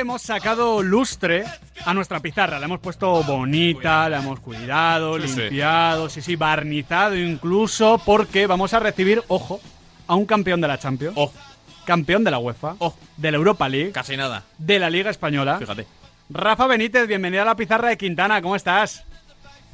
hemos sacado lustre a nuestra pizarra. La hemos puesto bonita, la hemos cuidado, Sí, sí. limpiado, sí, sí, barnizado incluso, porque vamos a recibir, ojo, a un campeón de la Champions, Oh, campeón de la UEFA, Oh. de la Europa League, casi nada. de la Liga Española. Fíjate. Rafa Benítez, bienvenido a la pizarra de Quintana, ¿cómo estás?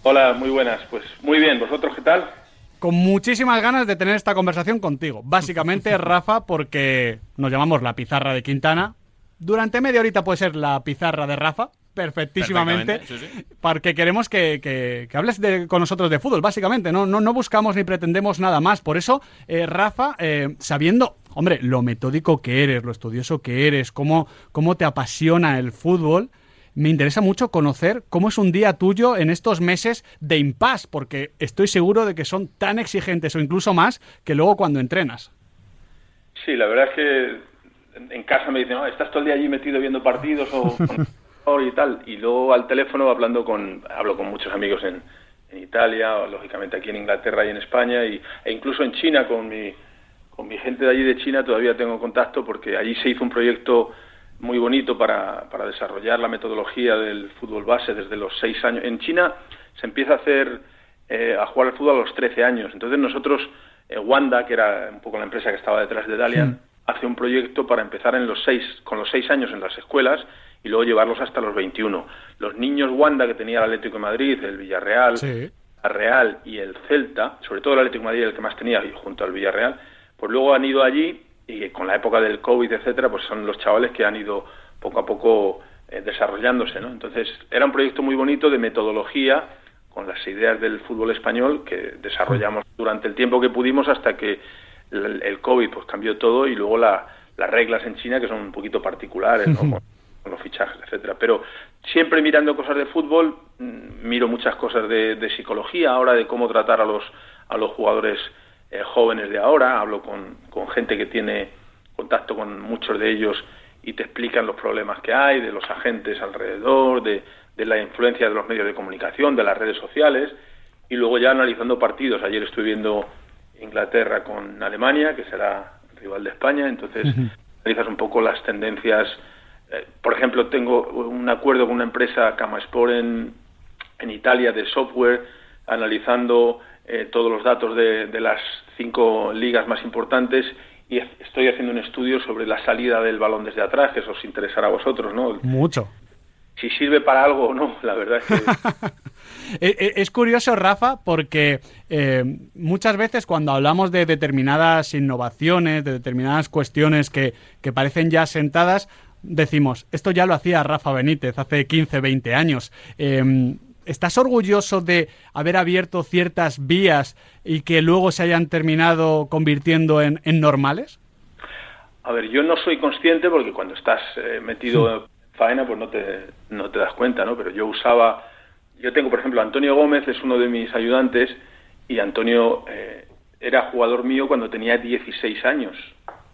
Hola, muy buenas. Pues muy bien, ¿vosotros qué tal? Con muchísimas ganas de tener esta conversación contigo. Básicamente, Rafa, porque nos llamamos la pizarra de Quintana. Durante media horita puede ser la pizarra de Rafa, perfectísimamente, sí, sí. porque queremos que, que- que hables de- con nosotros de fútbol, básicamente. No, no, no buscamos ni pretendemos nada más. Por eso, eh, Rafa, eh, sabiendo, hombre, lo metódico que eres, lo estudioso que eres, cómo, cómo te apasiona el fútbol, me interesa mucho conocer cómo es un día tuyo en estos meses de impas, porque estoy seguro de que son tan exigentes o incluso más que luego cuando entrenas. Sí, la verdad es que en- casa me dicen, "Ah, estás todo el día allí metido viendo partidos o y tal. Y luego al teléfono hablando con, hablo con muchos amigos en, en Italia, o, lógicamente aquí en Inglaterra y en España, y, e incluso en China con mi, con mi gente de allí de China todavía tengo contacto porque allí se hizo un proyecto muy bonito para, para desarrollar la metodología del fútbol base desde los seis años. En China se empieza a hacer, eh, a jugar al fútbol a los 13 años. Entonces nosotros, eh, Wanda, que era un poco la empresa que estaba detrás de Dalian, hace un proyecto para empezar en los seis, con los seis años en las escuelas y luego llevarlos hasta los 21. Los niños Wanda que tenía el Atlético de Madrid, el Villarreal, Sí. Real y el Celta, sobre todo el Atlético de Madrid el que más tenía junto al Villarreal, pues luego han ido allí y con la época del COVID, etcétera, pues son los chavales que han ido poco a poco eh, desarrollándose, ¿no? Entonces, era un proyecto muy bonito de metodología con las ideas del fútbol español que desarrollamos durante el tiempo que pudimos hasta que el, el COVID pues cambió todo y luego la- las reglas en China que son un poquito particulares, ¿no? Con- con los fichajes, etcétera. Pero siempre mirando cosas de fútbol, mm, miro muchas cosas de, de psicología ahora, de cómo tratar a los, a los jugadores eh, jóvenes de ahora. Hablo con, con gente que tiene contacto con muchos de ellos y te explican los problemas que hay, de los agentes alrededor, de, de la influencia de los medios de comunicación, de las redes sociales. Y luego ya analizando partidos. Ayer estuve viendo Inglaterra con Alemania, que será rival de España. Entonces analizas un poco las tendencias eh, por ejemplo, tengo un acuerdo con una empresa, Camasport, en, en Italia, de software, analizando eh, todos los datos de, de las cinco ligas más importantes y es- estoy haciendo un estudio sobre la salida del balón desde atrás, que eso os interesará a vosotros, ¿no? Mucho. Si sirve para algo o no, la verdad es que... Eh, eh, Es curioso, Rafa, porque eh, muchas veces cuando hablamos de determinadas innovaciones, de determinadas cuestiones que, que parecen ya sentadas, decimos, esto ya lo hacía Rafa Benítez hace 15, 20 años. Eh, ¿Estás orgulloso de haber abierto ciertas vías y que luego se hayan terminado convirtiendo en, en normales? A ver, yo no soy consciente porque cuando estás eh, metido faena pues no te, no te das cuenta, ¿no? Pero yo usaba, yo tengo por ejemplo Antonio Gómez es uno de mis ayudantes y Antonio eh, era jugador mío cuando tenía 16 años,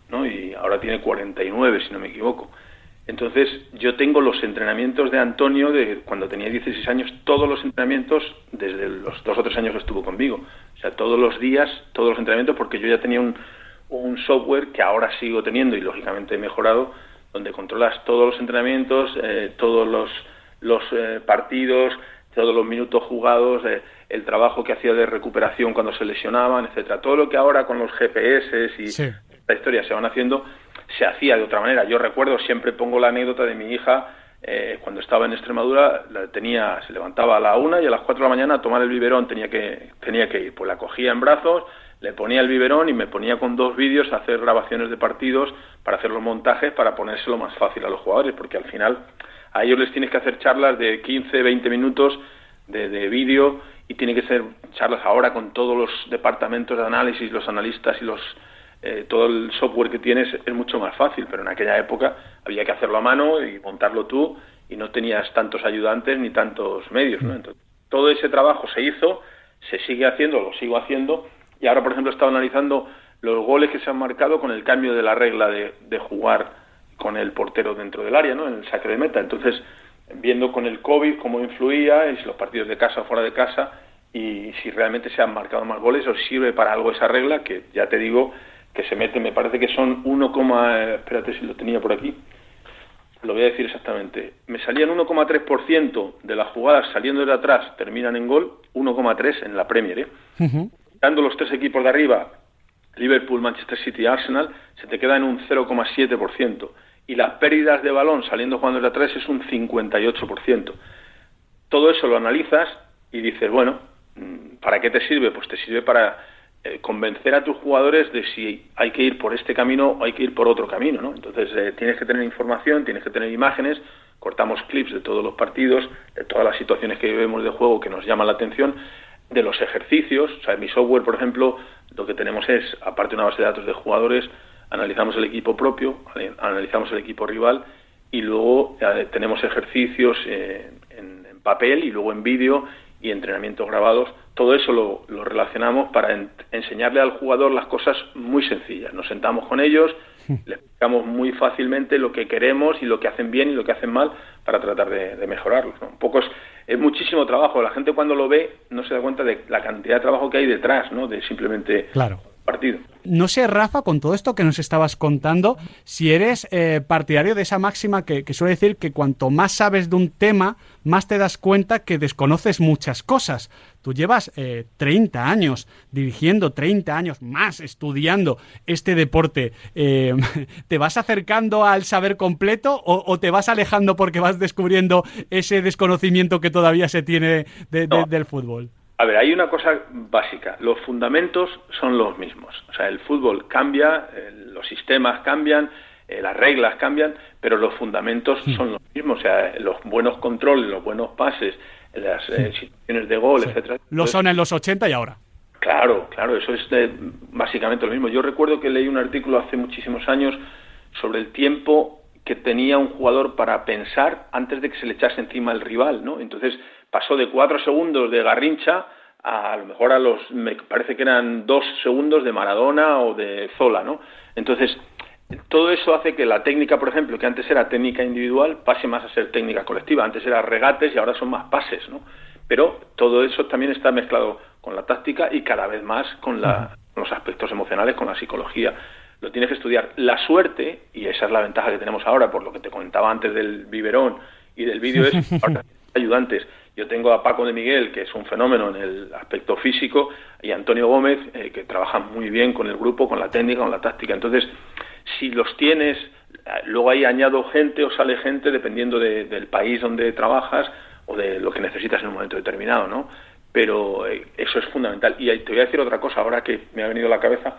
¿no? Y ahora tiene 49 si no me equivoco. Entonces yo tengo los entrenamientos de Antonio de cuando tenía 16 años, todos los entrenamientos desde los dos o tres años que estuvo conmigo. O sea, todos los días, todos los entrenamientos porque yo ya tenía un, un software que ahora sigo teniendo y lógicamente he mejorado, donde controlas todos los entrenamientos, eh, todos los, los eh, partidos, todos los minutos jugados, eh, el trabajo que hacía de recuperación cuando se lesionaban, etcétera. Todo lo que ahora con los GPS y Sí. la historia se van haciendo, se hacía de otra manera. Yo recuerdo, siempre pongo la anécdota de mi hija, eh, cuando estaba en Extremadura, la tenía, se levantaba a la una y a las cuatro de la mañana a tomar el biberón tenía que, tenía que ir. Pues la cogía en brazos, le ponía el biberón y me ponía con dos vídeos a hacer grabaciones de partidos para hacer los montajes para ponérselo más fácil a los jugadores, porque al final a ellos les tienes que hacer charlas de 15, 20 minutos de, de vídeo y tiene que ser charlas ahora con todos los departamentos de análisis, los analistas y los eh, todo el software que tienes es mucho más fácil, pero en aquella época había que hacerlo a mano y montarlo tú y no tenías tantos ayudantes ni tantos medios, ¿no? Entonces, todo ese trabajo se hizo, se sigue haciendo, lo sigo haciendo y ahora, por ejemplo, he estado analizando los goles que se han marcado con el cambio de la regla de, de jugar con el portero dentro del área, ¿no? En el saque de meta. Entonces, viendo con el COVID cómo influía, si los partidos de casa o fuera de casa, y si realmente se han marcado más goles o sirve para algo esa regla, que ya te digo que se mete, me parece que son 1, espérate si lo tenía por aquí, lo voy a decir exactamente. Me salían 1,3% de las jugadas saliendo de atrás terminan en gol, 1,3 en la Premier. ¿eh? Dando los tres equipos de arriba, Liverpool, Manchester City y Arsenal, se te queda en un 0,7%. Y las pérdidas de balón saliendo jugando de atrás es un 58%. Todo eso lo analizas y dices, bueno, mm, ¿para qué te sirve? Pues te sirve para eh, convencer a tus jugadores de si hay que ir por este camino o hay que ir por otro camino, ¿no? Entonces eh, tienes que tener información, tienes que tener imágenes, cortamos clips de todos los partidos, de todas las situaciones que vemos de juego que nos llaman la atención, de los ejercicios, o sea, en mi software, por ejemplo, lo que tenemos es, aparte de una base de datos de jugadores, analizamos el equipo propio, analizamos el equipo rival y luego eh, tenemos ejercicios en, en papel y luego en vídeo y entrenamientos grabados, todo eso lo, relacionamos para enseñarle al jugador las cosas muy sencillas. Nos sentamos con ellos, le explicamos muy fácilmente lo que queremos y lo que hacen bien y lo que hacen mal para tratar de, de mejorarlos. Un poco es, muchísimo trabajo. La gente cuando lo ve no se da cuenta de la cantidad de trabajo que hay detrás, ¿no? De simplemente claro partido. No sé, Rafa, con todo esto que nos estabas contando, si eres eh, partidario de esa máxima que, suele decir que cuanto más sabes de un tema, más te das cuenta que desconoces muchas cosas. Tú llevas 30 eh, años dirigiendo, 30 años más estudiando este deporte. Eh, ¿Te vas acercando al saber completo o, te vas alejando porque vas descubriendo ese desconocimiento que todavía se tiene del fútbol? A ver, hay una cosa básica. Los fundamentos son los mismos. O sea, el fútbol cambia, los sistemas cambian, eh, las reglas cambian, pero los fundamentos son los mismos. O sea, los buenos controles, los buenos pases, las eh, situaciones de gol, etcétera. Lo son en los 80 y ahora. Claro, claro, eso es básicamente lo mismo. Yo recuerdo que leí un artículo hace muchísimos años sobre el tiempo que tenía un jugador para pensar antes de que se le echase encima el rival, ¿no? Entonces, pasó de cuatro segundos de Garrincha a, a lo mejor a los, me parece que eran dos segundos de Maradona o de Zola, ¿no? Entonces, todo eso hace que la técnica, por ejemplo, que antes era técnica individual, pase más a ser técnica colectiva. Antes era regates y ahora son más pases, ¿no? Pero todo eso también está mezclado con la táctica y cada vez más con, la, con los aspectos emocionales, con la psicología. Lo tienes que estudiar. La suerte, y esa es la ventaja que tenemos ahora, por lo que te comentaba antes del biberón y del vídeo, es ayudantes yo tengo a Paco de Miguel, que es un fenómeno en el aspecto físico, y Antonio Gómez, eh, que trabaja muy bien con el grupo, con la técnica, con la táctica. Entonces, si los tienes, eh, luego ahí añado gente o sale gente dependiendo del país donde trabajas o de lo que necesitas en un momento determinado, ¿no? Pero eh, eso es fundamental. Y te voy a decir otra cosa ahora que me ha venido a la cabeza.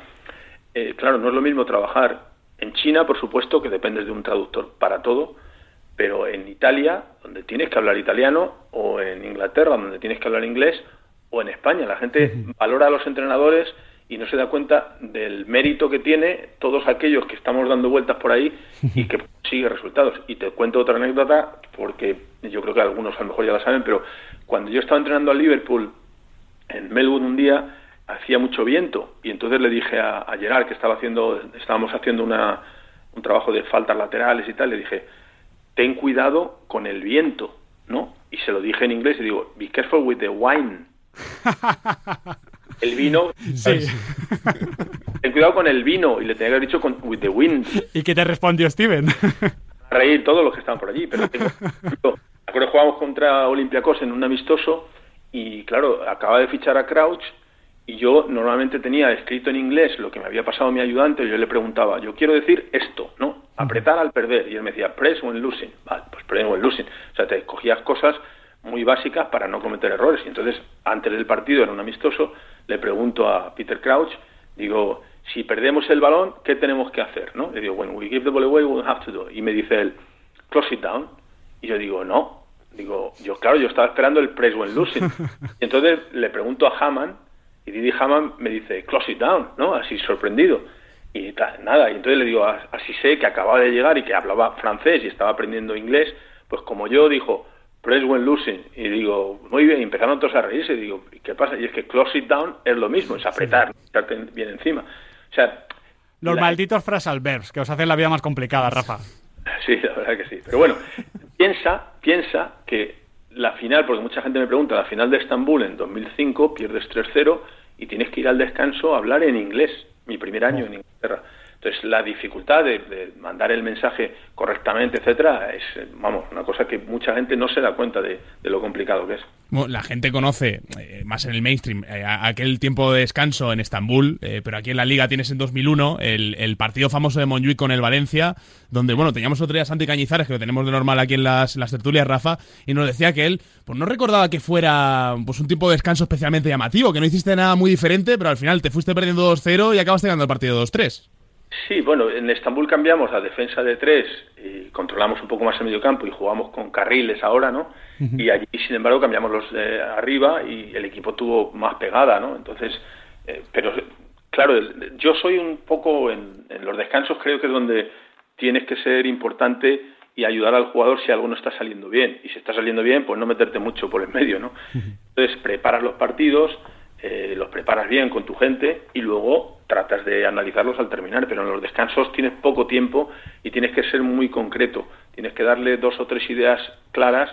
claro, no es lo mismo trabajar en China, por supuesto, que dependes de un traductor para todo, pero en Italia, donde tienes que hablar italiano, o en Inglaterra, donde tienes que hablar inglés, o en España. La gente valora a los entrenadores y no se da cuenta del mérito que tiene todos aquellos que estamos dando vueltas por ahí y que consigue resultados. Y te cuento otra anécdota, porque yo creo que algunos a lo mejor ya la saben, pero cuando yo estaba entrenando a Liverpool en Melbourne un día, hacía mucho viento y entonces le dije a, a Gerard que estaba haciendo, estábamos haciendo una, un trabajo de faltas laterales y tal, le dije, ten cuidado con el viento, ¿no? Y se lo dije en inglés y digo, be careful with the wine. el vino. Sí. ten cuidado con el vino. Y le tenía que haber dicho con, with the wind. ¿Y qué te respondió Steven? A reír todos los que estaban por allí. Pero tengo, acuerdo, jugamos contra Olympiacos en un amistoso y, claro, acaba de fichar a Crouch y yo normalmente tenía escrito en inglés lo que me había pasado mi ayudante y yo le preguntaba, yo quiero decir esto, ¿no? Apretar al perder. Y él me decía, press when losing. Vale, pues press when losing. O sea, te cogías cosas muy básicas para no cometer errores. Y entonces, antes del partido, era un amistoso, le pregunto a Peter Crouch, digo, si perdemos el balón, ¿qué tenemos que hacer? ¿no? Le digo, when we give the ball away, we'll have to do. Y me dice él, close it down. Y yo digo, no. Digo, yo claro, yo estaba esperando el press when losing. Y entonces le pregunto a Hammond, y Didi Hammond me dice, close it down, ¿no? Así sorprendido. Y nada, y entonces le digo, así sé que acababa de llegar y que hablaba francés y estaba aprendiendo inglés, pues como yo dijo, press when losing, y digo, muy bien, y empezaron todos a reírse, y digo, ¿qué pasa? Y es que close it down es lo mismo, es apretar, estarte bien encima. O sea... Los malditos phrasal verbs, que os hacen la vida más complicada, Rafa. Sí, la verdad que sí. Pero bueno, piensa, piensa que la final, porque mucha gente me pregunta, la final de Estambul en 2005, pierdes 3-0 y tienes que ir al descanso a hablar en inglés, mi primer año en Inglaterra. Entonces, la dificultad de, mandar el mensaje correctamente, etcétera, es, vamos, una cosa que mucha gente no se da cuenta de, lo complicado que es. la gente conoce, eh, más en el mainstream, eh, aquel tiempo de descanso en Estambul, eh, pero aquí en la Liga tienes en 2001 el, partido famoso de Montjuic con el Valencia, donde, bueno, teníamos otro día Santi Cañizares, que lo tenemos de normal aquí en las, las tertulias, Rafa, y nos decía que él, pues no recordaba que fuera pues un tiempo de descanso especialmente llamativo, que no hiciste nada muy diferente, pero al final te fuiste perdiendo 2-0 y acabaste ganando el partido 2-3. Sí, bueno, en Estambul cambiamos la defensa de tres y controlamos un poco más el medio campo y jugamos con carriles ahora, ¿no? Y allí, sin embargo, cambiamos los de arriba y el equipo tuvo más pegada, ¿no? Entonces, eh, pero claro, yo soy un poco en, los descansos, creo que es donde tienes que ser importante y ayudar al jugador si algo no está saliendo bien. Y si está saliendo bien, pues no meterte mucho por el medio, ¿no? Entonces, preparas los partidos, eh, los preparas bien con tu gente y luego tratas de analizarlos al terminar, pero en los descansos tienes poco tiempo y tienes que ser muy concreto, tienes que darle dos o tres ideas claras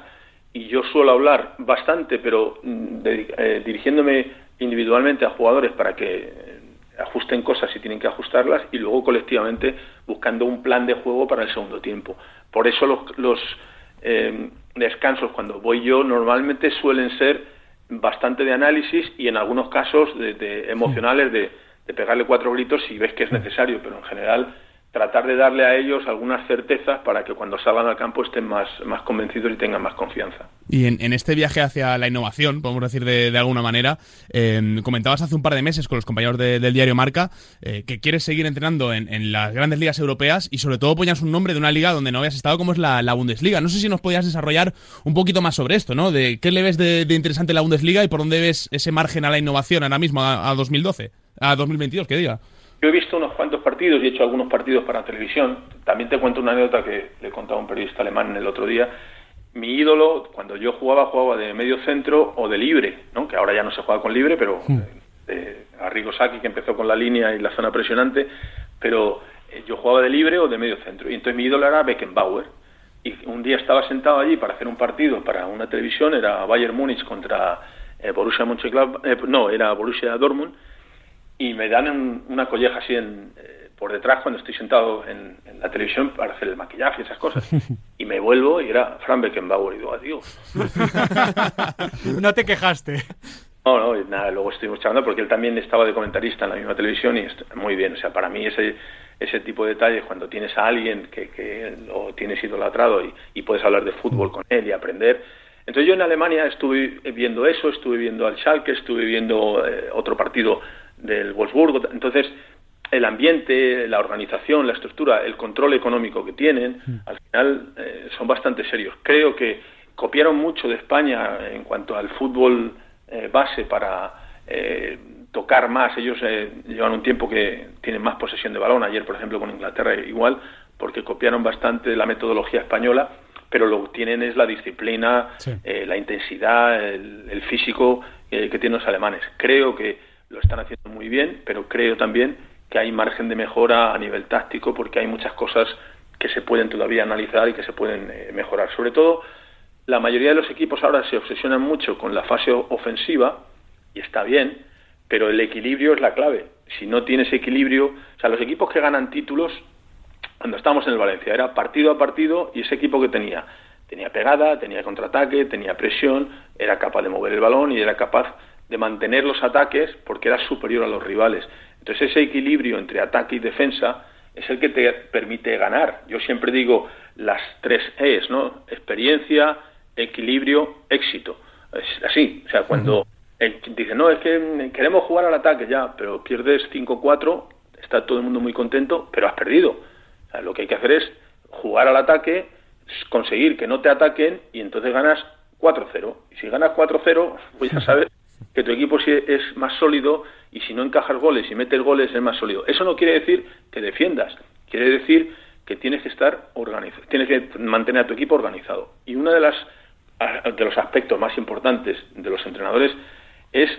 y yo suelo hablar bastante, pero mm, eh, dirigiéndome individualmente a jugadores para que eh, ajusten cosas si tienen que ajustarlas y luego colectivamente buscando un plan de juego para el segundo tiempo. Por eso los, los descansos cuando voy yo normalmente suelen ser bastante de análisis y en algunos casos de, emocionales de, de, pegarle cuatro gritos si ves que es necesario, pero en general tratar de darle a ellos algunas certezas para que cuando salgan al campo estén más, más convencidos y tengan más confianza. Y en, este viaje hacia la innovación, podemos decir de, alguna manera, em, comentabas hace un par de meses con los compañeros del diario Marca eh, que quieres seguir entrenando en, las grandes ligas europeas y sobre todo ponías un nombre de una liga donde no habías estado como es la, Bundesliga. No sé si nos podías desarrollar un poquito más sobre esto, ¿no? De qué le ves de, interesante la Bundesliga y por dónde ves ese margen a la innovación ahora mismo, a, a 2012, a 2022, que diga. Yo he visto unos cuantos partidos y he hecho algunos partidos para televisión. También te cuento una anécdota que le he contado a un periodista alemán el otro día. Mi ídolo, cuando yo jugaba, jugaba de medio centro o de libre, ¿no? que ahora ya no se juega con libre, pero hmm. de Arrigo Sacchi, que empezó con la línea y la zona presionante, pero eh, yo jugaba de libre o de medio centro. Y entonces mi ídolo era Beckenbauer. Y un día estaba sentado allí para hacer un partido para una televisión, era Bayern Múnich contra eh, Borussia Mönchengladbach, eh, no, era Borussia Dortmund, y me dan una colleja así en, eh, por detrás cuando estoy sentado en, la televisión para hacer el maquillaje y esas cosas. Y me vuelvo y era Fran Beckenbauer y digo, adiós. no te quejaste. No, no, nada, luego estuvimos charlando porque él también estaba de comentarista en la misma televisión y muy bien. O sea, para mí ese, ese tipo de detalles, cuando tienes a alguien que, que lo tienes idolatrado y, y puedes hablar de fútbol con él y aprender. Entonces yo en Alemania estuve viendo eso, estuve viendo al Schalke, estuve viendo eh, otro partido del Wolfsburgo. Entonces, el ambiente, la organización, la estructura, el control económico que tienen, mm. al final eh, son bastante serios. Creo que copiaron mucho de España en cuanto al fútbol eh, base para eh, tocar más. Ellos llevan un tiempo que tienen más posesión de balón. Ayer, por ejemplo, con Inglaterra igual, porque copiaron bastante la metodología española, pero lo que tienen es la disciplina, la intensidad, el, el físico que tienen los alemanes. Creo que lo están haciendo muy bien, pero creo también que hay margen de mejora a nivel táctico porque hay muchas cosas que se pueden todavía analizar y que se pueden eh, mejorar. Sobre todo, la mayoría de los equipos ahora se obsesionan mucho con la fase ofensiva y está bien, pero el equilibrio es la clave. Si no tienes equilibrio, o sea, los equipos que ganan títulos, cuando estábamos en el Valencia, era partido a partido y ese equipo que tenía tenía pegada, tenía contraataque, tenía presión, era capaz de mover el balón y era capaz de mantener los ataques porque era superior a los rivales. Entonces ese equilibrio entre ataque y defensa es el que te permite ganar. Yo siempre digo las tres E's, ¿no? Experiencia, equilibrio, éxito. Es así, o sea, cuando dicen, no, es que queremos jugar al ataque ya, pero pierdes 5-4, está todo el mundo muy contento, pero has perdido. lo que hay que hacer es jugar al ataque, conseguir que no te ataquen y entonces ganas 4-0. Y si ganas 4-0, pues ya sabes que tu equipo es más sólido y si no encajas goles y metes goles es más sólido. Eso no quiere decir que defiendas, quiere decir que tienes que estar organizado, tienes que mantener a tu equipo organizado. Y uno de las de los aspectos más importantes de los entrenadores es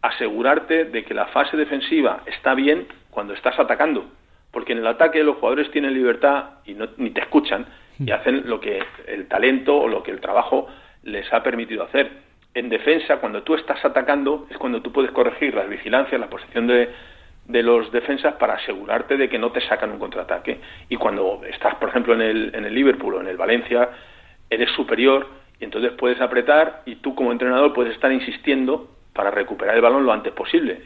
asegurarte de que la fase defensiva está bien cuando estás atacando, porque en el ataque los jugadores tienen libertad y no, ni te escuchan y hacen lo que el talento o lo que el trabajo les ha permitido hacer en defensa, cuando tú estás atacando, es cuando tú puedes corregir las vigilancias, la posición de, de los defensas para asegurarte de que no te sacan un contraataque. Y cuando estás, por ejemplo, en el, en el Liverpool o en el Valencia, eres superior y entonces puedes apretar y tú como entrenador puedes estar insistiendo para recuperar el balón lo antes posible.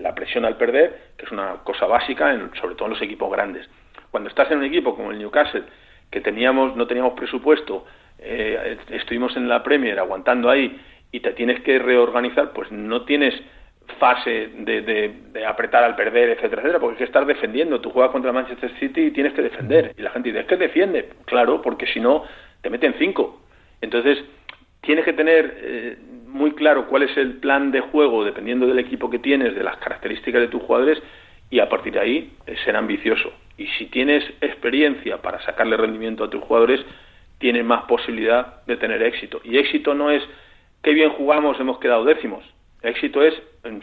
la presión al perder, que es una cosa básica, en, sobre todo en los equipos grandes. Cuando estás en un equipo como el Newcastle, que teníamos, no teníamos presupuesto, eh, estuvimos en la Premier aguantando ahí y te tienes que reorganizar, pues no tienes fase de, apretar al perder, etcétera, etcétera, porque hay que estar defendiendo. Tú juegas contra Manchester City y tienes que defender. Y la gente dice, es que defiende. Claro, porque si no, te meten cinco. Entonces, tienes que tener eh, muy claro cuál es el plan de juego, dependiendo del equipo que tienes, de las características de tus jugadores, y a partir de ahí eh, ser ambicioso. Y si tienes experiencia para sacarle rendimiento a tus jugadores, tienes más posibilidad de tener éxito. Y éxito no es qué bien jugamos, hemos quedado décimos. Éxito es,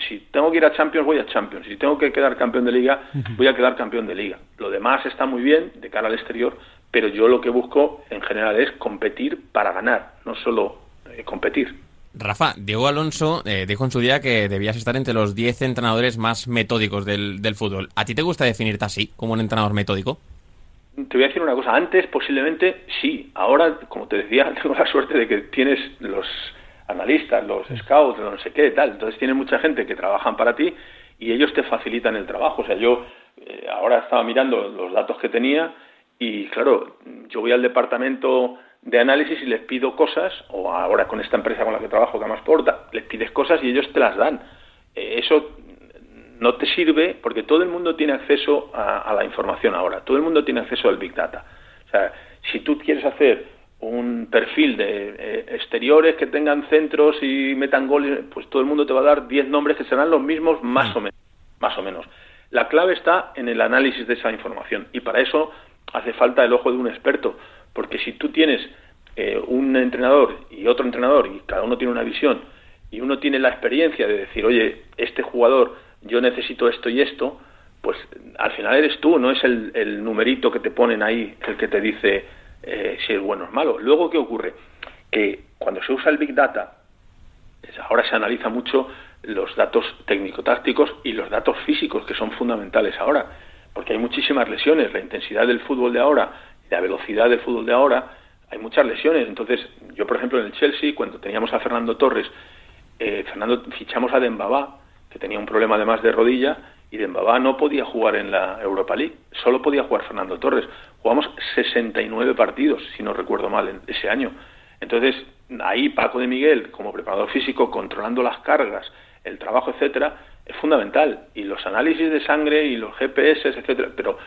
si tengo que ir a Champions, voy a Champions. Si tengo que quedar campeón de liga, voy a quedar campeón de liga. Lo demás está muy bien de cara al exterior, pero yo lo que busco en general es competir para ganar, no solo eh, competir. Rafa, Diego Alonso eh, dijo en su día que debías estar entre los 10 entrenadores más metódicos del, del fútbol. ¿A ti te gusta definirte así, como un entrenador metódico? Te voy a decir una cosa, antes posiblemente sí, ahora, como te decía, tengo la suerte de que tienes los analistas, los scouts, no sé qué, tal. Entonces tienes mucha gente que trabajan para ti y ellos te facilitan el trabajo. O sea, yo eh, ahora estaba mirando los datos que tenía y claro, yo voy al departamento de análisis y les pido cosas, o ahora con esta empresa con la que trabajo, que más porta, les pides cosas y ellos te las dan. Eh, eso no te sirve porque todo el mundo tiene acceso a, a, la información ahora, todo el mundo tiene acceso al Big Data. O sea, si tú quieres hacer un perfil de eh, exteriores que tengan centros y metan goles, pues todo el mundo te va a dar 10 nombres que serán los mismos más mm. o menos, más o menos. La clave está en el análisis de esa información y para eso hace falta el ojo de un experto, porque si tú tienes eh, un entrenador y otro entrenador y cada uno tiene una visión y uno tiene la experiencia de decir, oye, este jugador yo necesito esto y esto, pues al final eres tú, no es el, el numerito que te ponen ahí el que te dice eh, si es bueno o es malo. Luego, ¿qué ocurre? Que cuando se usa el Big Data, ahora se analiza mucho los datos técnico-tácticos y los datos físicos, que son fundamentales ahora, porque hay muchísimas lesiones, la intensidad del fútbol de ahora la velocidad del fútbol de ahora, hay muchas lesiones. Entonces, yo, por ejemplo, en el Chelsea, cuando teníamos a Fernando Torres, eh, Fernando fichamos a Dembaba, que tenía un problema además de rodilla, y Dembaba no podía jugar en la Europa League, solo podía jugar Fernando Torres. Jugamos 69 partidos, si no recuerdo mal, en ese año. Entonces, ahí Paco de Miguel, como preparador físico, controlando las cargas, el trabajo, etcétera, es fundamental. Y los análisis de sangre y los GPS, etcétera. Pero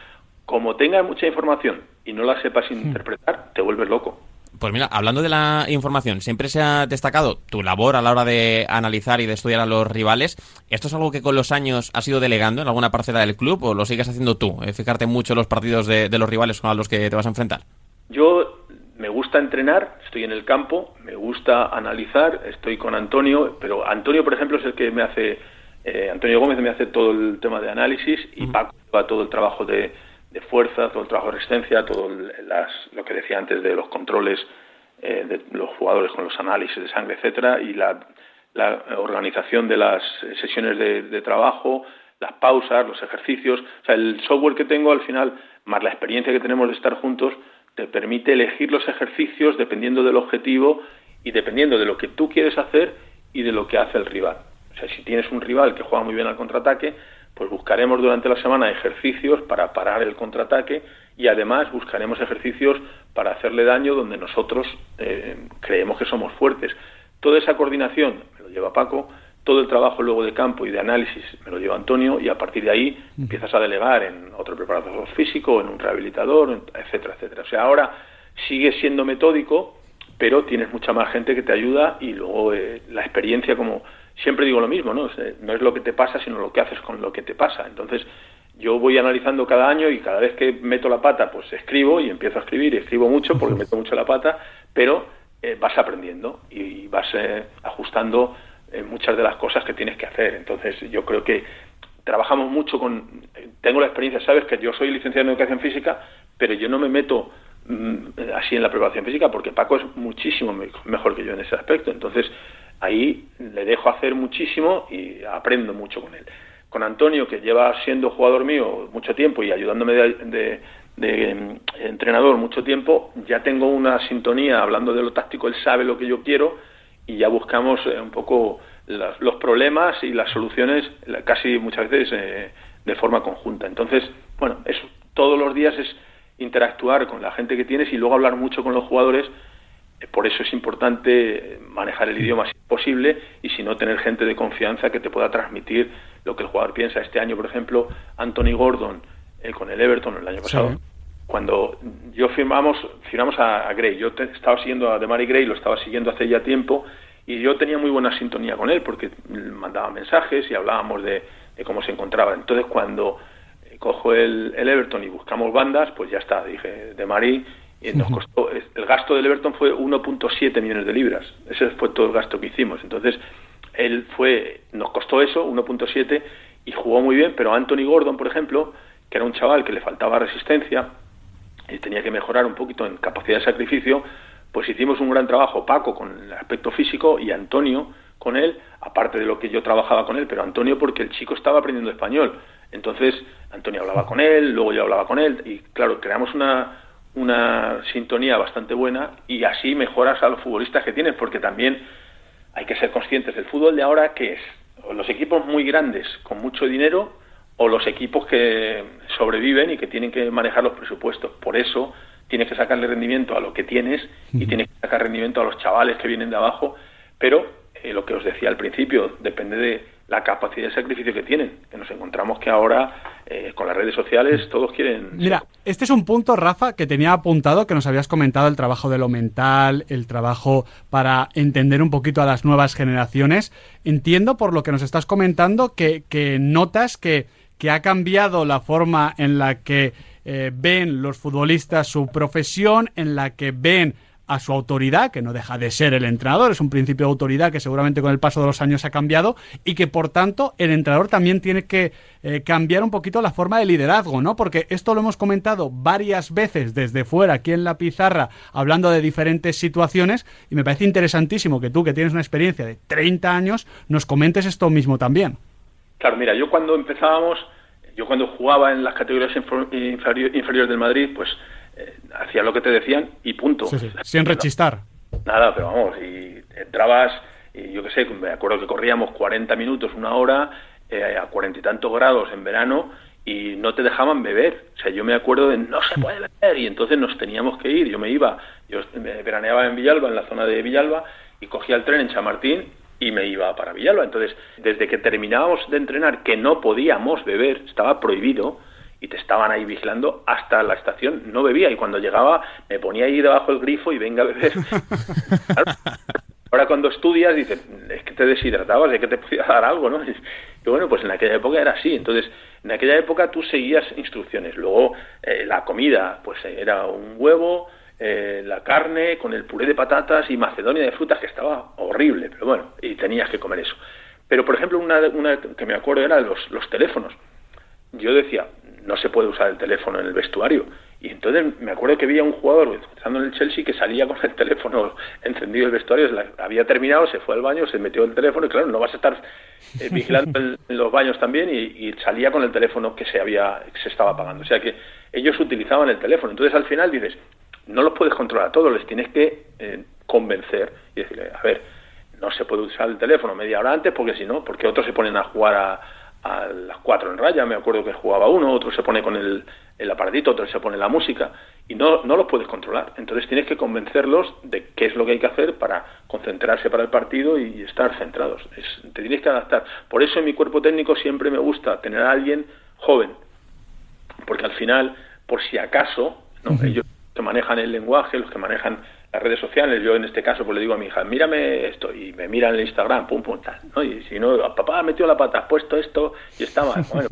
como tengas mucha información y no la sepas interpretar, te vuelves loco. Pues mira, hablando de la información, siempre se ha destacado tu labor a la hora de analizar y de estudiar a los rivales. ¿Esto es algo que con los años has ido delegando en alguna parcela del club o lo sigues haciendo tú? Eh, fijarte mucho en los partidos de, los rivales con los que te vas a enfrentar. Yo me gusta entrenar, estoy en el campo, me gusta analizar, estoy con Antonio, pero Antonio, por ejemplo, es el que me hace, eh, Antonio Gómez me hace todo el tema de análisis y Paco va todo el trabajo de, de fuerza, todo el trabajo de resistencia, todo las, lo que decía antes de los controles eh, de los jugadores con los análisis de sangre, etcétera, y la, la organización de las sesiones de, de, trabajo, las pausas, los ejercicios, o sea, el software que tengo al final, más la experiencia que tenemos de estar juntos, te permite elegir los ejercicios dependiendo del objetivo y dependiendo de lo que tú quieres hacer y de lo que hace el rival. O sea, si tienes un rival que juega muy bien al contraataque, pues buscaremos durante la semana ejercicios para parar el contraataque y además buscaremos ejercicios para hacerle daño donde nosotros eh, creemos que somos fuertes. Toda esa coordinación me lo lleva Paco, todo el trabajo luego de campo y de análisis me lo lleva Antonio y a partir de ahí empiezas a delegar en otro preparador físico, en un rehabilitador, etcétera, etcétera. O sea, ahora sigue siendo metódico, pero tienes mucha más gente que te ayuda y luego eh, la experiencia como siempre digo lo mismo, ¿no? No es lo que te pasa, sino lo que haces con lo que te pasa. Entonces, yo voy analizando cada año y cada vez que meto la pata, pues escribo y empiezo a escribir y escribo mucho porque meto mucho la pata, pero eh, vas aprendiendo y vas eh, ajustando eh, muchas de las cosas que tienes que hacer. Entonces, yo creo que trabajamos mucho con... Tengo la experiencia, sabes que yo soy licenciado en educación física, pero yo no me meto mm, así en la preparación física porque Paco es muchísimo mejor que yo en ese aspecto. Entonces, ahí le dejo hacer muchísimo y aprendo mucho con él. con Antonio, que lleva siendo jugador mío mucho tiempo y ayudándome de, de, em, entrenador mucho tiempo, ya tengo una sintonía hablando de lo táctico, él sabe lo que yo quiero y ya buscamos eh, un poco los problemas y las soluciones casi muchas veces eh, de forma conjunta. Entonces, bueno, eso todos los días es interactuar con la gente que tienes y luego hablar mucho con los jugadores. Por eso es importante manejar el idioma si es posible y si no tener gente de confianza que te pueda transmitir lo que el jugador piensa. Este año, por ejemplo, Anthony Gordon eh, con el Everton el año pasado, cuando yo firmamos, firmamos a, Gray, yo estaba siguiendo a Demari Gray, lo estaba siguiendo hace ya tiempo y yo tenía muy buena sintonía con él porque mandaba mensajes y hablábamos de, cómo se encontraba. Entonces cuando eh, cojo el, Everton y buscamos bandas, pues ya está, dije, de Mari, y nos costó, el gasto del Everton fue 1.7 millones de libras, ese fue todo el gasto que hicimos. Entonces, él fue, nos costó eso, 1.7, y jugó muy bien, pero Anthony Gordon, por ejemplo, que era un chaval que le faltaba resistencia y tenía que mejorar un poquito en capacidad de sacrificio, pues hicimos un gran trabajo, Paco con el aspecto físico y Antonio con él, aparte de lo que yo trabajaba con él, pero Antonio porque el chico estaba aprendiendo español. Entonces, Antonio hablaba con él, luego yo hablaba con él, y claro, creamos una, una sintonía bastante buena y así mejoras a los futbolistas que tienes, porque también hay que ser conscientes del fútbol de ahora que es los equipos muy grandes con mucho dinero o los equipos que sobreviven y que tienen que manejar los presupuestos. Por eso tienes que sacarle rendimiento a lo que tienes y tienes que sacar rendimiento a los chavales que vienen de abajo, pero eh, lo que os decía al principio, depende de la capacidad de sacrificio que tienen, que nos encontramos que ahora eh, con las redes sociales todos quieren... Mira, este es un punto, Rafa, que tenía apuntado, que nos habías comentado, el trabajo de lo mental, el trabajo para entender un poquito a las nuevas generaciones. Entiendo por lo que nos estás comentando que, que notas que, que ha cambiado la forma en la que eh, ven los futbolistas su profesión, en la que ven a su autoridad, que no deja de ser el entrenador, es un principio de autoridad que seguramente con el paso de los años ha cambiado y que por tanto el entrenador también tiene que eh, cambiar un poquito la forma de liderazgo, ¿no? Porque esto lo hemos comentado varias veces desde fuera, aquí en la pizarra, hablando de diferentes situaciones y me parece interesantísimo que tú, que tienes una experiencia de 30 años, nos comentes esto mismo también. Claro, mira, yo cuando empezábamos, yo cuando jugaba en las categorías inferiores del Madrid, pues eh, hacía lo que te decían y punto. Sin rechistar. Nada, pero vamos, y entrabas, y yo qué sé, me acuerdo que corríamos 40 minutos, una hora, eh, a cuarenta y tantos grados en verano, y no te dejaban beber. O sea, yo me acuerdo de no se puede beber, y entonces nos teníamos que ir. Yo me iba, yo me veraneaba en Villalba, en la zona de Villalba, y cogía el tren en Chamartín y me iba para Villalba. Entonces, desde que terminábamos de entrenar, que no podíamos beber, estaba prohibido, y te estaban ahí vigilando hasta la estación, no bebía y cuando llegaba me ponía ahí debajo del grifo y venga a beber. Ahora cuando estudias dices, es que te deshidratabas, es que te podía dar algo, ¿no? Y bueno, pues en aquella época era así. Entonces, en aquella época tú seguías instrucciones. Luego eh, la comida, pues era un huevo, eh, la carne con el puré de patatas y macedonia de frutas que estaba horrible, pero bueno, y tenías que comer eso. Pero por ejemplo, una, una que me acuerdo era los, los teléfonos. Yo decía, no se puede usar el teléfono en el vestuario. Y entonces me acuerdo que había un jugador estando en el Chelsea que salía con el teléfono encendido el vestuario, había terminado, se fue al baño, se metió el teléfono y claro, no vas a estar eh, vigilando en, los baños también y, salía con el teléfono que se había se estaba apagando. O sea que ellos utilizaban el teléfono. Entonces al final dices, no los puedes controlar a todos, les tienes que eh, convencer y decirle, a ver, no se puede usar el teléfono media hora antes porque si no, porque otros se ponen a jugar a a las cuatro en raya, me acuerdo que jugaba uno, otro se pone con el, el aparatito, otro se pone la música, y no, no los puedes controlar. Entonces tienes que convencerlos de qué es lo que hay que hacer para concentrarse para el partido y estar centrados. te tienes que adaptar. Por eso en mi cuerpo técnico siempre me gusta tener a alguien joven, porque al final, por si acaso, ¿no? ellos que manejan el lenguaje, los que manejan las redes sociales, yo en este caso pues le digo a mi hija, mírame esto, y me mira en el Instagram, pum, pum, tal, ¿no? Y si no, papá ha metido la pata, has puesto esto y está mal, bueno,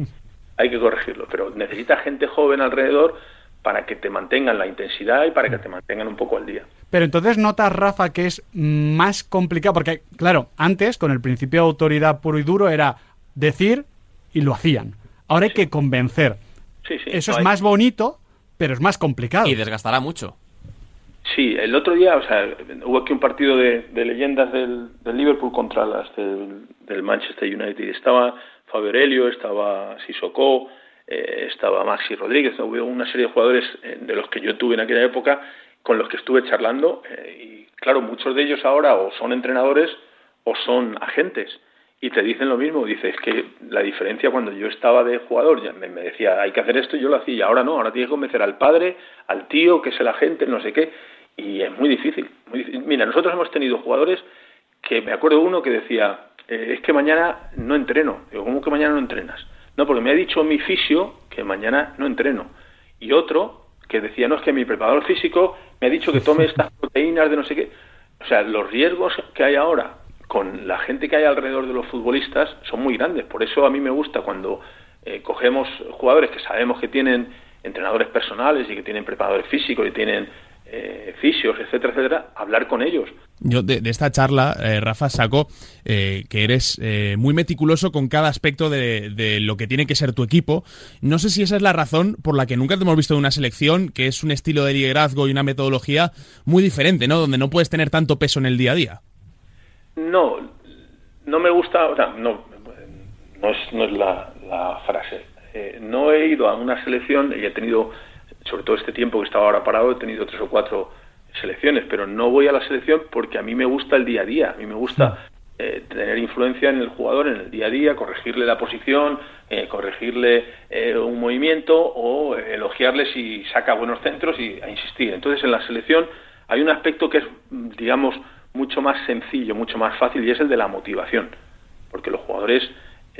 hay que corregirlo, pero necesita gente joven alrededor para que te mantengan la intensidad y para que te mantengan un poco al día. Pero entonces notas, Rafa, que es más complicado, porque claro, antes con el principio de autoridad puro y duro era decir y lo hacían. Ahora hay que convencer. Sí, sí, Eso es más bonito, pero es más complicado. Y desgastará mucho. Sí, el otro día, o sea, hubo aquí un partido de, leyendas del, Liverpool contra las del, Manchester United. Estaba Fabio Aurelio, estaba Sissoko, eh, estaba Maxi Rodríguez, hubo una serie de jugadores eh, de los que yo tuve en aquella época con los que estuve charlando eh, y claro, muchos de ellos ahora o son entrenadores o son agentes. Y te dicen lo mismo, dices que la diferencia cuando yo estaba de jugador, ya me, decía hay que hacer esto y yo lo hacía, y ahora no, ahora tienes que convencer al padre, al tío, que es el agente, no sé qué, y es muy difícil, muy difícil. Mira, nosotros hemos tenido jugadores que me acuerdo uno que decía, es que mañana no entreno, digo, ¿cómo que mañana no entrenas? No, porque me ha dicho mi fisio que mañana no entreno. Y otro que decía, no, es que mi preparador físico me ha dicho que tome estas proteínas de no sé qué. O sea, los riesgos que hay ahora con la gente que hay alrededor de los futbolistas son muy grandes. Por eso a mí me gusta cuando eh, cogemos jugadores que sabemos que tienen entrenadores personales y que tienen preparadores físicos y tienen eh, fisios, etcétera, etcétera, hablar con ellos. Yo de, esta charla, eh, Rafa, saco eh, que eres muy meticuloso con cada aspecto de, lo que tiene que ser tu equipo. No sé si esa es la razón por la que nunca te hemos visto en una selección que es un estilo de liderazgo y una metodología muy diferente, ¿no? Donde no puedes tener tanto peso en el día a día. No, no me gusta, o sea, no, no es, no es la, la frase. no he ido a una selección y he tenido sobre todo este tiempo que estaba ahora parado, he tenido tres o cuatro selecciones, pero no voy a la selección porque a mí me gusta el día a día, a mí me gusta eh, tener influencia en el jugador en el día a día, corregirle la posición, eh, corregirle eh, un movimiento o elogiarle si saca buenos centros y a insistir. Entonces en la selección hay un aspecto que es, digamos, mucho más sencillo, mucho más fácil y es el de la motivación, porque los jugadores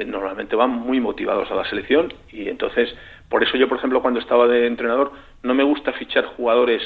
normalmente van muy motivados a la selección y entonces por eso yo, por ejemplo, cuando estaba de entrenador, no me gusta fichar jugadores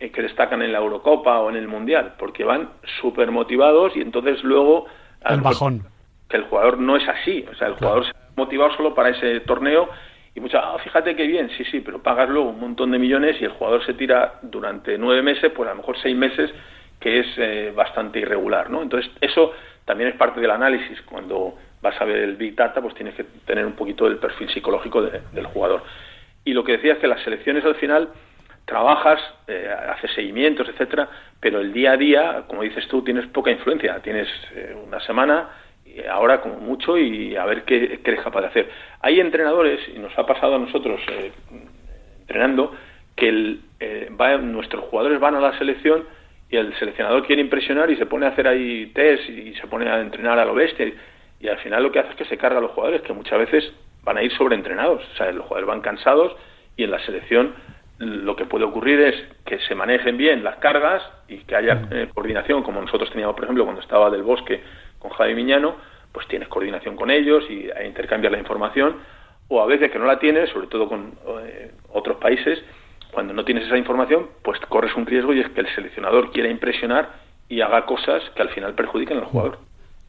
eh, que destacan en la Eurocopa o en el Mundial, porque van súper motivados y entonces luego... El bajón. Que el jugador no es así, o sea, el jugador se ha motivado solo para ese torneo y muchas, ah, fíjate qué bien, sí, sí, pero pagas luego un montón de millones y el jugador se tira durante nueve meses, pues a lo mejor seis meses, que es eh, bastante irregular, ¿no? Entonces, eso también es parte del análisis. Cuando vas a ver el Big Data, pues tienes que tener un poquito el perfil psicológico del jugador. Y lo que decía es que las selecciones al final trabajas, eh, haces seguimientos, etcétera, pero el día a día, como dices tú, tienes poca influencia. Tienes eh, una semana, ahora como mucho, y a ver qué, eres capaz de hacer. Hay entrenadores, y nos ha pasado a nosotros eh, entrenando, que el, nuestros jugadores van a la selección y el seleccionador quiere impresionar y se pone a hacer ahí test y se pone a entrenar a lo bestia y al final lo que hace es que se carga a los jugadores, que muchas veces van a ir sobreentrenados. O sea, los jugadores van cansados y en la selección lo que puede ocurrir es que se manejen bien las cargas y que haya eh, coordinación, como nosotros teníamos, por ejemplo, cuando estaba del bosque con Javi Miñano, pues tienes coordinación con ellos y a intercambiar la información, o a veces que no la tienes, sobre todo con eh, otros países, cuando no tienes esa información, pues corres un riesgo y es que el seleccionador quiera impresionar y haga cosas que al final perjudiquen al jugador.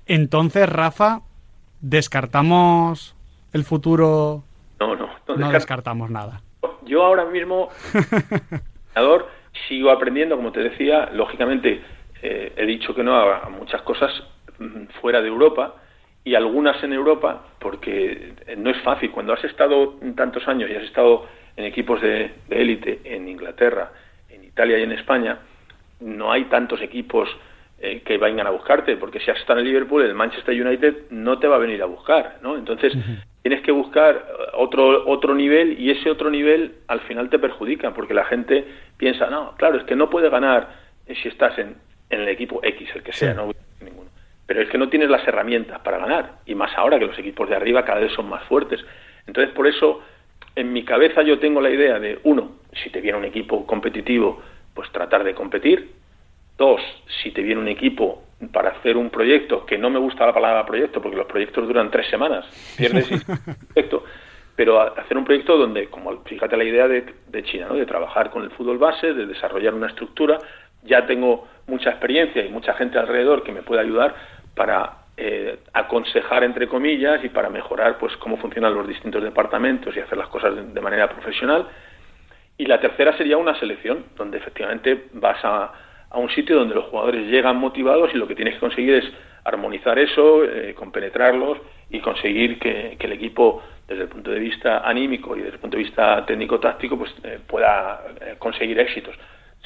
Entonces, Rafa, ¿descartamos el futuro? No, no. No, descartamos nada. Yo ahora mismo, sigo aprendiendo, como te decía, lógicamente eh, he dicho que no a, muchas cosas mm, fuera de Europa y algunas en Europa, porque no es fácil. Cuando has estado tantos años y has estado en equipos de élite en Inglaterra, en Italia y en España, no hay tantos equipos eh, que vengan a buscarte, porque si has estado en Liverpool, el Manchester United no te va a venir a buscar, ¿no? Entonces, tienes que buscar otro, otro nivel y ese otro nivel al final te perjudica, porque la gente piensa, no, claro, es que no puede ganar si estás en, en el equipo X, el que sea, no ninguno. Pero es que no tienes las herramientas para ganar, y más ahora que los equipos de arriba cada vez son más fuertes. Entonces, por eso, en mi cabeza yo tengo la idea de, uno, si te viene un equipo competitivo, pues tratar de competir, Dos, si te viene un equipo para hacer un proyecto, que no me gusta la palabra proyecto, porque los proyectos duran tres semanas, pierdes proyecto, pero hacer un proyecto donde, como fíjate la idea de, China, ¿no? de trabajar con el fútbol base, de desarrollar una estructura, ya tengo mucha experiencia y mucha gente alrededor que me puede ayudar para eh, aconsejar entre comillas y para mejorar pues cómo funcionan los distintos departamentos y hacer las cosas de manera profesional. Y la tercera sería una selección, donde efectivamente vas a a un sitio donde los jugadores llegan motivados y lo que tienes que conseguir es armonizar eso, eh, compenetrarlos y conseguir que, el equipo, desde el punto de vista anímico y desde el punto de vista técnico-táctico, pues eh, pueda eh, conseguir éxitos.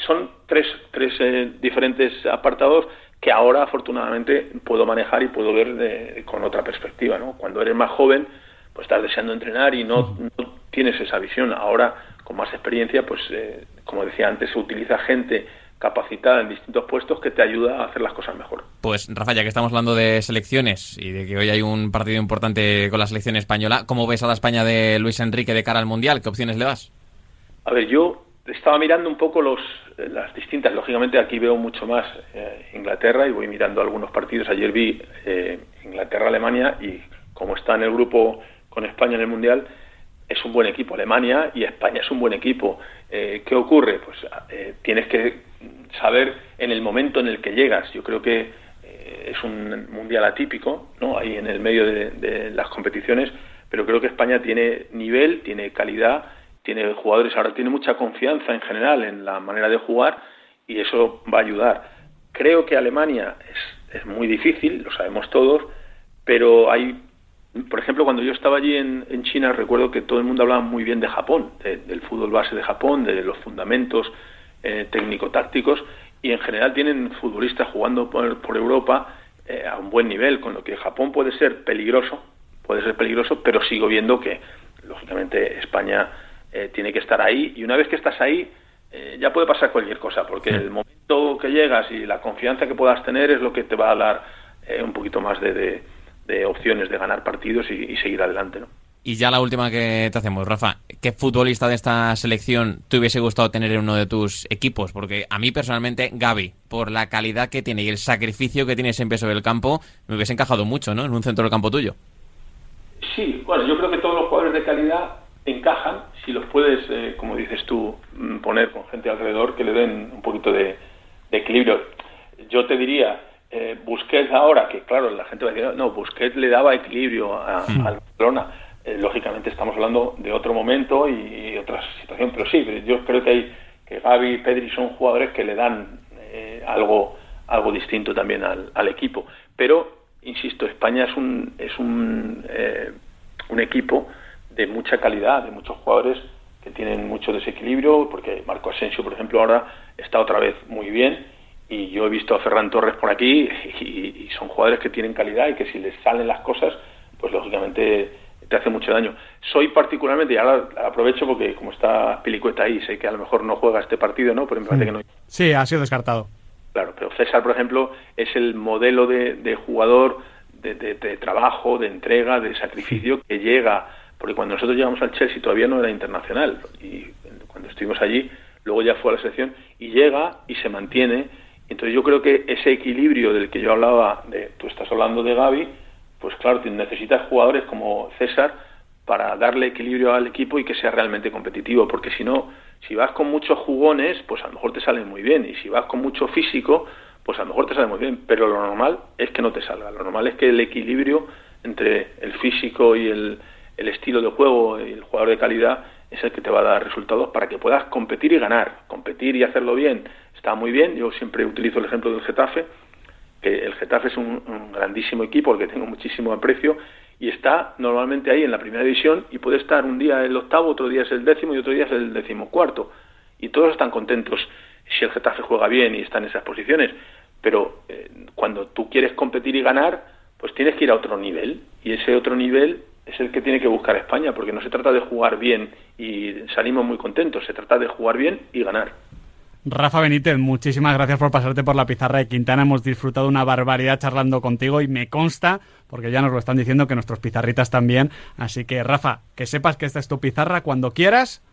Son tres, tres diferentes apartados que ahora afortunadamente puedo manejar y puedo ver con otra perspectiva. ¿no? Cuando eres más joven, pues estás deseando entrenar y no, tienes esa visión. Ahora, con más experiencia, pues como decía antes, se utiliza gente capacitada en distintos puestos que te ayuda a hacer las cosas mejor. Pues Rafa, ya que estamos hablando de selecciones y de que hoy hay un partido importante con la selección española, ¿cómo ves a la España de Luis Enrique de cara al Mundial? ¿Qué opciones le das? A ver, yo estaba mirando un poco los, eh, las distintas, lógicamente aquí veo mucho más eh, Inglaterra y voy mirando algunos partidos. Ayer vi eh, Inglaterra-Alemania y como está en el grupo con España en el Mundial, es un buen equipo. Alemania y España es un buen equipo. ¿Qué ocurre? Pues tienes que saber en el momento en el que llegas. Yo creo que es un mundial atípico, ¿no? Ahí en el medio de, las competiciones, pero creo que España tiene nivel, tiene calidad tiene jugadores, ahora tiene mucha confianza en general en la manera de jugar y eso va a ayudar. Creo que Alemania es muy difícil, lo sabemos todos, pero hay, por ejemplo, cuando yo estaba allí en, en China, recuerdo que todo el mundo hablaba muy bien de Japón, del fútbol base de Japón, de los fundamentos eh, técnico-tácticos, y en general tienen futbolistas jugando por, por Europa eh, a un buen nivel, con lo que Japón puede ser peligroso, puede ser peligroso, pero sigo viendo que, lógicamente, España eh, tiene que estar ahí y una vez que estás ahí eh, ya puede pasar cualquier cosa porque el momento que llegas y la confianza que puedas tener es lo que te va a dar eh, un poquito más de, opciones de ganar partidos y, seguir adelante, ¿no? Y ya la última que te hacemos, Rafa, ¿qué futbolista de esta selección te hubiese gustado tener en uno de tus equipos? Porque a mí personalmente, Gaby, por la calidad que tiene y el sacrificio que tiene siempre sobre el campo, me hubiese encajado mucho, ¿no? En un centro del campo tuyo. Sí, bueno, yo creo que todos los jugadores de calidad encajan si los puedes, eh, como dices tú, mm, poner con gente alrededor que le den un poquito de, equilibrio. Yo te diría, eh, Busquets ahora, que claro, la gente va a decir, no, Busquets le daba equilibrio a, al Barcelona. Eh, lógicamente estamos hablando de otro momento y, otra situación, pero sí, yo creo que hay que Gaby y Pedri son jugadores que le dan eh, algo algo distinto también al, al, equipo. Pero, insisto, España es un, es un, un equipo de mucha calidad, de muchos jugadores que tienen mucho desequilibrio, porque Marco Asensio, por ejemplo, ahora está otra vez muy bien, y yo he visto a Ferran Torres por aquí, y, son jugadores que tienen calidad y que si les salen las cosas, pues lógicamente te hace mucho daño. Soy particularmente, y ahora aprovecho porque como está Pilicueta ahí, sé que a lo mejor no juega este partido, ¿no? Pero me parece que no. Sí, ha sido descartado. Claro, pero César, por ejemplo, es el modelo de, jugador de, de, trabajo, de entrega, de sacrificio que llega porque cuando nosotros llegamos al Chelsea todavía no era internacional y cuando estuvimos allí luego ya fue a la selección y llega y se mantiene entonces yo creo que ese equilibrio del que yo hablaba de tú estás hablando de Gaby pues claro necesitas jugadores como César para darle equilibrio al equipo y que sea realmente competitivo porque si no si vas con muchos jugones pues a lo mejor te salen muy bien y si vas con mucho físico pues a lo mejor te sale muy bien pero lo normal es que no te salga. Lo normal es que el equilibrio entre el físico y el el estilo de juego y el jugador de calidad es el que te va a dar resultados para que puedas competir y ganar. Competir y hacerlo bien está muy bien. Yo siempre utilizo el ejemplo del Getafe, que el Getafe es un, grandísimo equipo al que tengo muchísimo aprecio y está normalmente ahí en la primera división y puede estar un día el octavo, otro día es el décimo y otro día es el decimocuarto. Y todos están contentos si el Getafe juega bien y está en esas posiciones. Pero eh, cuando tú quieres competir y ganar, pues tienes que ir a otro nivel. Y ese otro nivel es el que tiene que buscar España, porque no se trata de jugar bien y salimos muy contentos, se trata de jugar bien y ganar. Rafa Benítez, muchísimas gracias por pasarte por la pizarra de Quintana. Hemos disfrutado una barbaridad charlando contigo y me consta, porque ya nos lo están diciendo, que nuestros pizarritas también. Así que, Rafa, que sepas que esta es tu pizarra. Cuando quieras,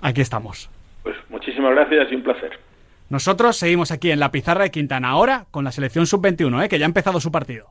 aquí estamos. Pues muchísimas gracias y un placer. Nosotros seguimos aquí en la pizarra de Quintana ahora con la selección sub-21, ¿eh? que ya ha empezado su partido.